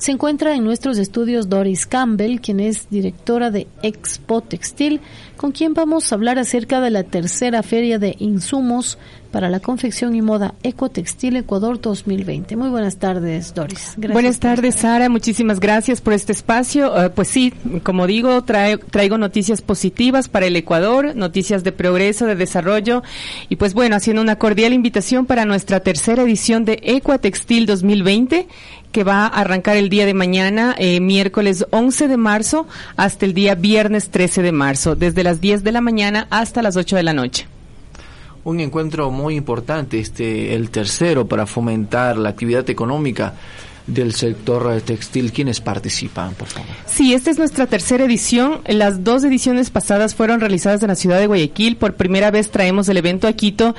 Se encuentra en nuestros estudios Doris Campbell, quien es directora de Expo Textil, con quien vamos a hablar acerca de la tercera feria de insumos para la confección y moda Ecotextil Ecuador 2020. Muy buenas tardes, Doris. buenas tardes, Sara. Muchísimas gracias por este espacio. Uh, pues sí, como digo, traigo noticias positivas para el Ecuador, noticias de progreso, de desarrollo y pues bueno, haciendo una cordial invitación para nuestra tercera edición de Ecotextil 2020 que va a arrancar el día de mañana, eh, miércoles 11 de marzo, hasta el día viernes 13 de marzo, desde las 10 de la mañana hasta las 8 de la noche. Un encuentro muy importante, este, el tercero para fomentar la actividad económica del sector textil. ¿Quiénes participan, por favor? Sí, esta es nuestra tercera edición. Las dos ediciones pasadas fueron realizadas en la ciudad de Guayaquil. Por primera vez traemos el evento a Quito.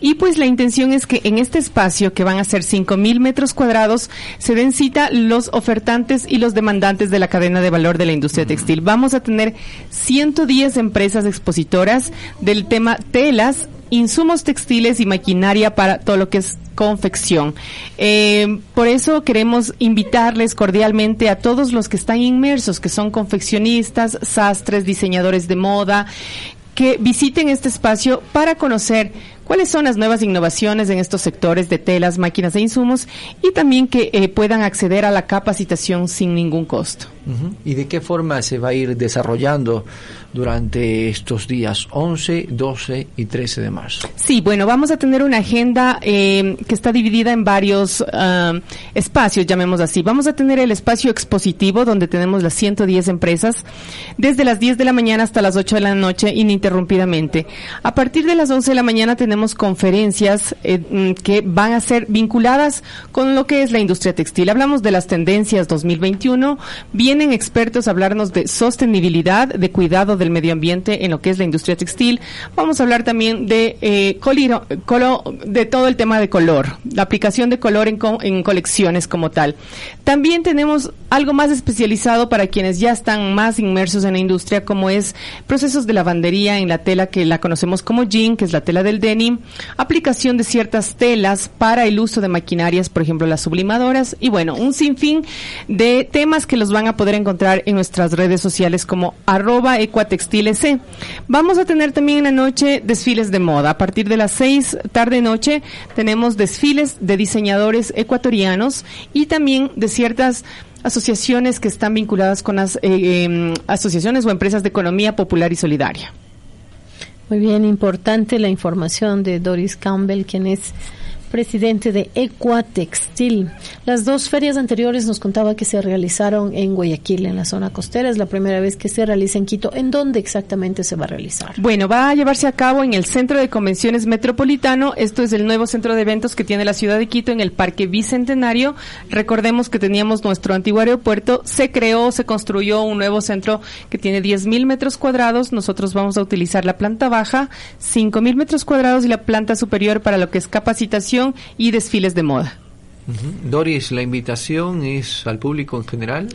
Y pues la intención es que en este espacio, que van a ser cinco mil metros cuadrados, se den cita los ofertantes y los demandantes de la cadena de valor de la industria textil. Vamos a tener 110 empresas expositoras del tema telas, insumos textiles y maquinaria para todo lo que es confección. Eh, por eso queremos invitarles cordialmente a todos los que están inmersos, que son confeccionistas, sastres, diseñadores de moda, que visiten este espacio para conocer cuáles son las nuevas innovaciones en estos sectores de telas, máquinas e insumos y también que eh, puedan acceder a la capacitación sin ningún costo. ¿Y de qué forma se va a ir desarrollando durante estos días 11, 12 y 13 de marzo? Sí, bueno, vamos a tener una agenda eh, que está dividida en varios ah, espacios, llamemos así. Vamos a tener el espacio expositivo donde tenemos las 110 empresas desde las 10 de la mañana hasta las 8 de la noche ininterrumpidamente. A partir de las 11 de la mañana tenemos conferencias eh, mm, que van a ser vinculadas con lo que es la industria textil. Hablamos de las tendencias 2021, bien vienen expertos a hablarnos de sostenibilidad, de cuidado del medio ambiente en lo que es la industria textil. Vamos a hablar también de, eh, de todo el tema de color, la aplicación de color en, en colecciones como tal. También tenemos algo más especializado para quienes ya están más inmersos en la industria, como es procesos de lavandería en la tela que la conocemos como jean, que es la tela del denim, aplicación de ciertas telas para el uso de maquinarias, por ejemplo las sublimadoras, y bueno, un sinfín de temas que los van a poder encontrar en nuestras redes sociales como arroba. Vamos a tener también en la noche desfiles de moda. A partir de las seis tarde noche tenemos desfiles de diseñadores ecuatorianos y también de ciertas asociaciones que están vinculadas con las eh, em, asociaciones o empresas de economía popular y solidaria. Muy bien, importante la información de Doris Campbell, quien es presidente de Ecuatextil. Las dos ferias anteriores nos contaba que se realizaron en Guayaquil, en la zona costera. Es la primera vez que se realiza en Quito. ¿En dónde exactamente se va a realizar? Bueno, va a llevarse a cabo en el Centro de Convenciones Metropolitano. Esto es el nuevo centro de eventos que tiene la ciudad de Quito en el Parque Bicentenario. Recordemos que teníamos nuestro antiguo aeropuerto. Se creó, se construyó un nuevo centro que tiene 10.000 metros cuadrados. Nosotros vamos a utilizar la planta baja, 5.000 metros cuadrados y la planta superior para lo que es capacitación y desfiles de moda. Doris, la invitación es al público en general.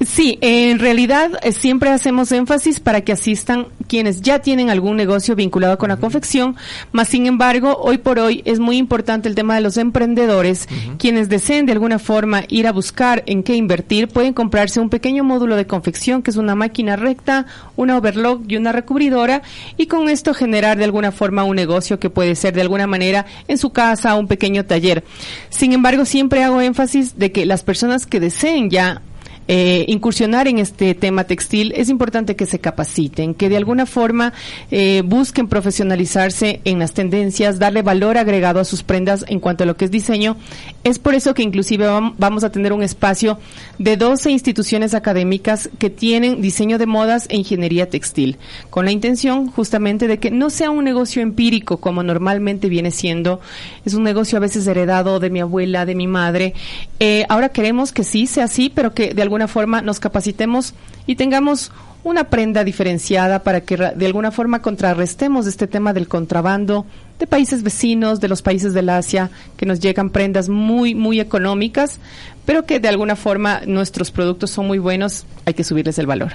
Sí, en realidad eh, siempre hacemos énfasis para que asistan quienes ya tienen algún negocio vinculado con la confección, más sin embargo, hoy por hoy es muy importante el tema de los emprendedores, quienes deseen de alguna forma ir a buscar en qué invertir, pueden comprarse un pequeño módulo de confección que es una máquina recta, una overlock y una recubridora y con esto generar de alguna forma un negocio que puede ser de alguna manera en su casa, un pequeño taller. Sin embargo, siempre hago énfasis de que las personas que deseen ya eh, incursionar en este tema textil, es importante que se capaciten, que de alguna forma eh, busquen profesionalizarse en las tendencias, darle valor agregado a sus prendas en cuanto a lo que es diseño. Es por eso que inclusive vamos a tener un espacio de 12 instituciones académicas que tienen diseño de modas e ingeniería textil, con la intención justamente de que no sea un negocio empírico como normalmente viene siendo, es un negocio a veces heredado de mi abuela, de mi madre. Eh, ahora queremos que sí sea así, pero que de alguna alguna forma nos capacitemos y tengamos una prenda diferenciada para que de alguna forma contrarrestemos este tema del contrabando de países vecinos, de los países del Asia, que nos llegan prendas muy, muy económicas, pero que de alguna forma nuestros productos son muy buenos, hay que subirles el valor.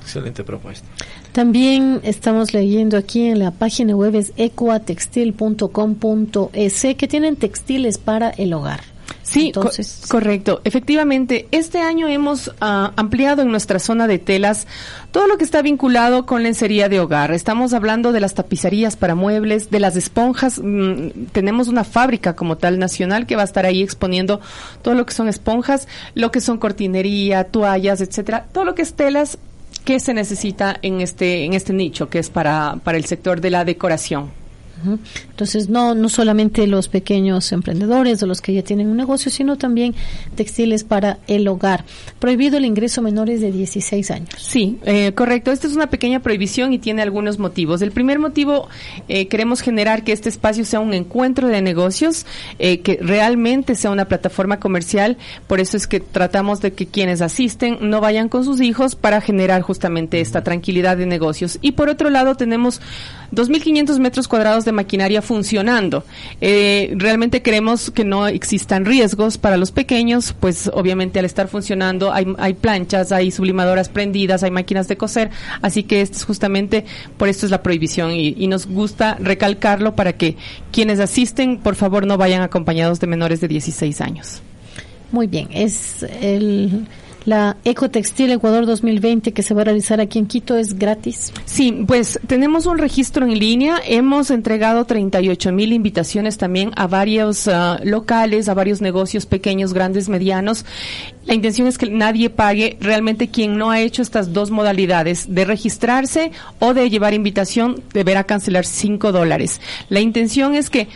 Excelente propuesta. También estamos leyendo aquí en la página web es ecoatextil.com.es que tienen textiles para el hogar. Sí, correcto. Efectivamente, este año hemos ah, ampliado en nuestra zona de telas todo lo que está vinculado con lencería de hogar. Estamos hablando de las tapicerías para muebles, de las esponjas. Mm, tenemos una fábrica como tal nacional que va a estar ahí exponiendo todo lo que son esponjas, lo que son cortinería, toallas, etcétera, todo lo que es telas que se necesita en este en este nicho que es para para el sector de la decoración. Entonces, no, no solamente los pequeños emprendedores o los que ya tienen un negocio, sino también textiles para el hogar. Prohibido el ingreso menores de 16 años. Sí, eh, correcto. Esta es una pequeña prohibición y tiene algunos motivos. El primer motivo, eh, queremos generar que este espacio sea un encuentro de negocios, eh, que realmente sea una plataforma comercial. Por eso es que tratamos de que quienes asisten no vayan con sus hijos para generar justamente esta tranquilidad de negocios. Y por otro lado, tenemos 2.500 metros cuadrados de maquinaria funcionando. Eh, realmente creemos que no existan riesgos para los pequeños, pues obviamente al estar funcionando hay, hay planchas, hay sublimadoras prendidas, hay máquinas de coser, así que es justamente por esto es la prohibición y nos gusta recalcarlo para que quienes asisten, por favor, no vayan acompañados de menores de 16 años. Muy bien, es el la Ecotextil Ecuador 2020 que se va a realizar aquí en Quito es gratis. Sí, pues tenemos un registro en línea. Hemos entregado 38 mil invitaciones también a varios ah, locales, a varios negocios pequeños, grandes, medianos. La intención es que nadie pague realmente quien no ha hecho estas dos modalidades de registrarse o de llevar invitación deberá cancelar 5 dólares. La intención es que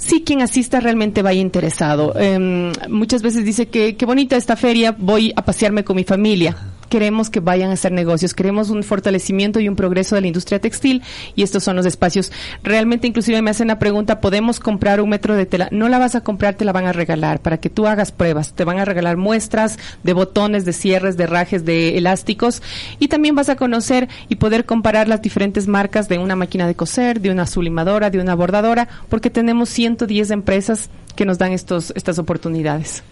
sí quien asista realmente vaya interesado. Em, muchas veces dice que qué bonita esta feria, voy a pasearme con mi familia queremos que vayan a hacer negocios, queremos un fortalecimiento y un progreso de la industria textil y estos son los espacios. Realmente inclusive me hacen la pregunta, ¿podemos comprar un metro de tela? No la vas a comprar, te la van a regalar para que tú hagas pruebas. Te van a regalar muestras de botones, de cierres, de rajes, de elásticos y también vas a conocer y poder comparar las diferentes marcas de una máquina de coser, de una sublimadora, de una bordadora, porque tenemos 110 empresas que nos dan estos, estas oportunidades.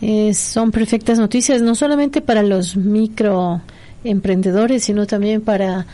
Eh, son perfectas noticias, no solamente para los microemprendedores, sino también para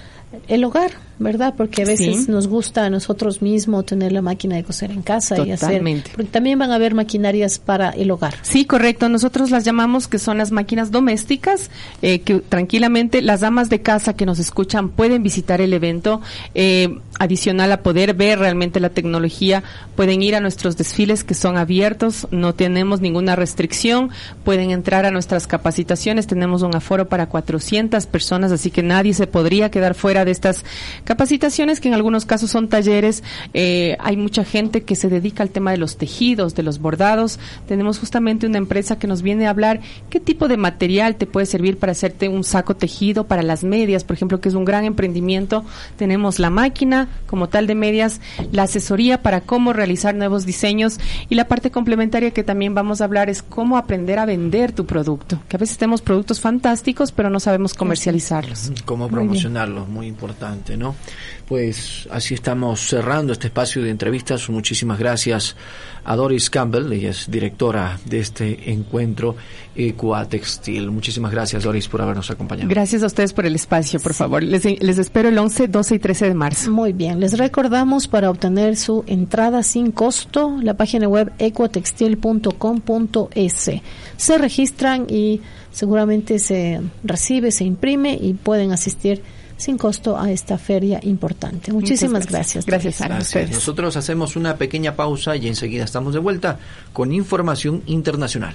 el hogar, ¿verdad? Porque a veces nos gusta a nosotros mismos tener la máquina de coser en casa y hacer. Porque también van a haber maquinarias para el hogar. Sí, correcto. Nosotros las llamamos que son las máquinas domésticas, eh, que tranquilamente las damas de casa que nos escuchan pueden visitar el evento. Eh, adicional a poder ver realmente la tecnología, pueden ir a nuestros desfiles que son abiertos, no tenemos ninguna restricción, pueden entrar a nuestras capacitaciones, tenemos un aforo para 400 personas, así que nadie se podría quedar fuera de estas Capacitaciones que en algunos casos son talleres. Eh, hay mucha gente que se dedica al tema de los tejidos, de los bordados. Tenemos justamente una empresa que nos viene a hablar qué tipo de material te puede servir para hacerte un saco tejido para las medias, por ejemplo, que es un gran emprendimiento. Tenemos la máquina como tal de medias, la asesoría para cómo realizar nuevos diseños y la parte complementaria que también vamos a hablar es cómo aprender a vender tu producto. Que a veces tenemos productos fantásticos, pero no sabemos comercializarlos. Cómo promocionarlos, muy importante, ¿no? Bueno, pues así estamos cerrando este espacio de entrevistas. Muchísimas gracias a Doris Campbell, ella es directora de este encuentro Ecuatextil. Muchísimas gracias, Doris, por habernos acompañado. Gracias a ustedes por el espacio, por favor. Les, les espero el 11, 12 y 13 de marzo. Muy bien, les recordamos para obtener su entrada sin costo la página web ecuatextil.com.es. Se registran y seguramente se recibe, se imprime y pueden asistir sin costo a esta feria importante. Muchísimas gracias. Gracias, a ustedes. Nosotros hacemos una pequeña pausa y enseguida estamos de vuelta con información internacional.